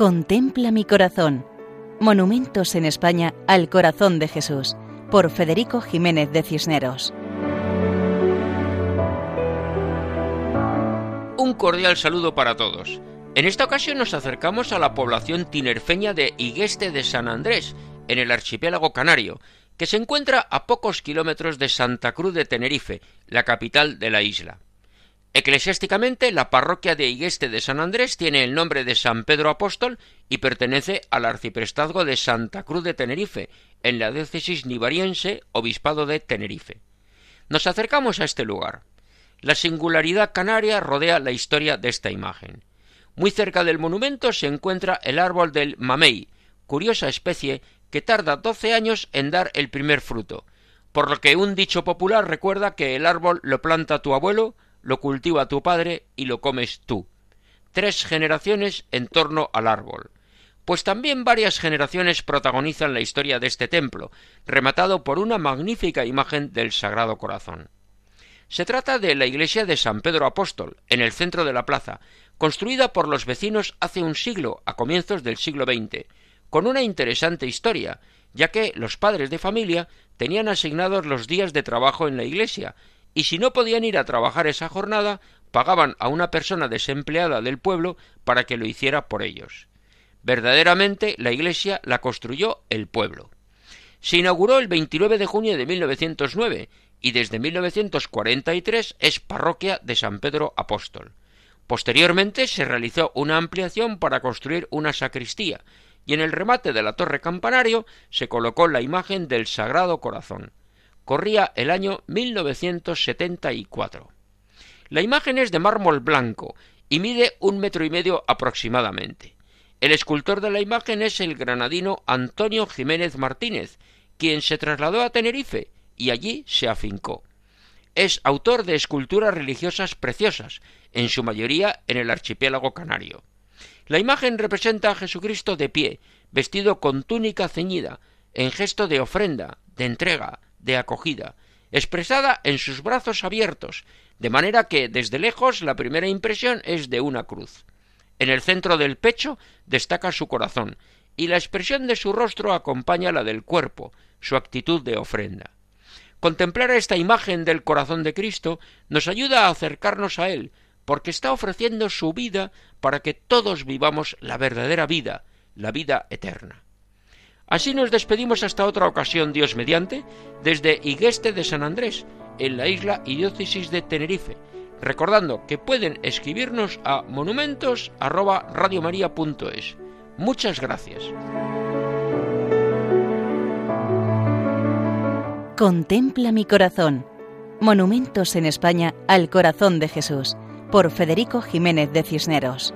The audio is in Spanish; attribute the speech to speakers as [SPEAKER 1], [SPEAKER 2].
[SPEAKER 1] Contempla mi corazón. Monumentos en España al corazón de Jesús, por Federico Jiménez de Cisneros.
[SPEAKER 2] Un cordial saludo para todos. En esta ocasión nos acercamos a la población tinerfeña de Higueste de San Andrés, en el archipiélago canario, que se encuentra a pocos kilómetros de Santa Cruz de Tenerife, la capital de la isla. Eclesiásticamente, la parroquia de Higueste de San Andrés tiene el nombre de San Pedro Apóstol y pertenece al arciprestazgo de Santa Cruz de Tenerife, en la diócesis nivariense, obispado de Tenerife. Nos acercamos a este lugar. La singularidad canaria rodea la historia de esta imagen. Muy cerca del monumento se encuentra el árbol del mamey, curiosa especie que tarda doce años en dar el primer fruto, por lo que un dicho popular recuerda que el árbol lo planta tu abuelo, lo cultiva tu padre y lo comes tú. Tres generaciones en torno al árbol. Pues también varias generaciones protagonizan la historia de este templo, rematado por una magnífica imagen del Sagrado Corazón. Se trata de la iglesia de San Pedro Apóstol, en el centro de la plaza, construida por los vecinos hace un siglo, a comienzos del siglo XX, con una interesante historia, ya que los padres de familia tenían asignados los días de trabajo en la iglesia, y si no podían ir a trabajar esa jornada, pagaban a una persona desempleada del pueblo para que lo hiciera por ellos. Verdaderamente la iglesia la construyó el pueblo. Se inauguró el 29 de junio de 1909 y desde 1943 es parroquia de San Pedro Apóstol. Posteriormente se realizó una ampliación para construir una sacristía y en el remate de la torre campanario se colocó la imagen del Sagrado Corazón. Corría el año 1974. La imagen es de mármol blanco y mide un metro y medio aproximadamente. El escultor de la imagen es el granadino Antonio Jiménez Martínez, quien se trasladó a Tenerife y allí se afincó. Es autor de esculturas religiosas preciosas, en su mayoría en el archipiélago canario. La imagen representa a Jesucristo de pie, vestido con túnica ceñida, en gesto de ofrenda, de entrega, de acogida, expresada en sus brazos abiertos, de manera que desde lejos la primera impresión es de una cruz. En el centro del pecho destaca su corazón, y la expresión de su rostro acompaña la del cuerpo, su actitud de ofrenda. Contemplar esta imagen del corazón de Cristo nos ayuda a acercarnos a Él, porque está ofreciendo su vida para que todos vivamos la verdadera vida, la vida eterna. Así nos despedimos hasta otra ocasión, Dios mediante, desde Higueste de San Andrés, en la isla y diócesis de Tenerife, recordando que pueden escribirnos a monumentos@radiomaria.es. Muchas gracias.
[SPEAKER 1] Contempla mi corazón. Monumentos en España al corazón de Jesús por Federico Jiménez de Cisneros.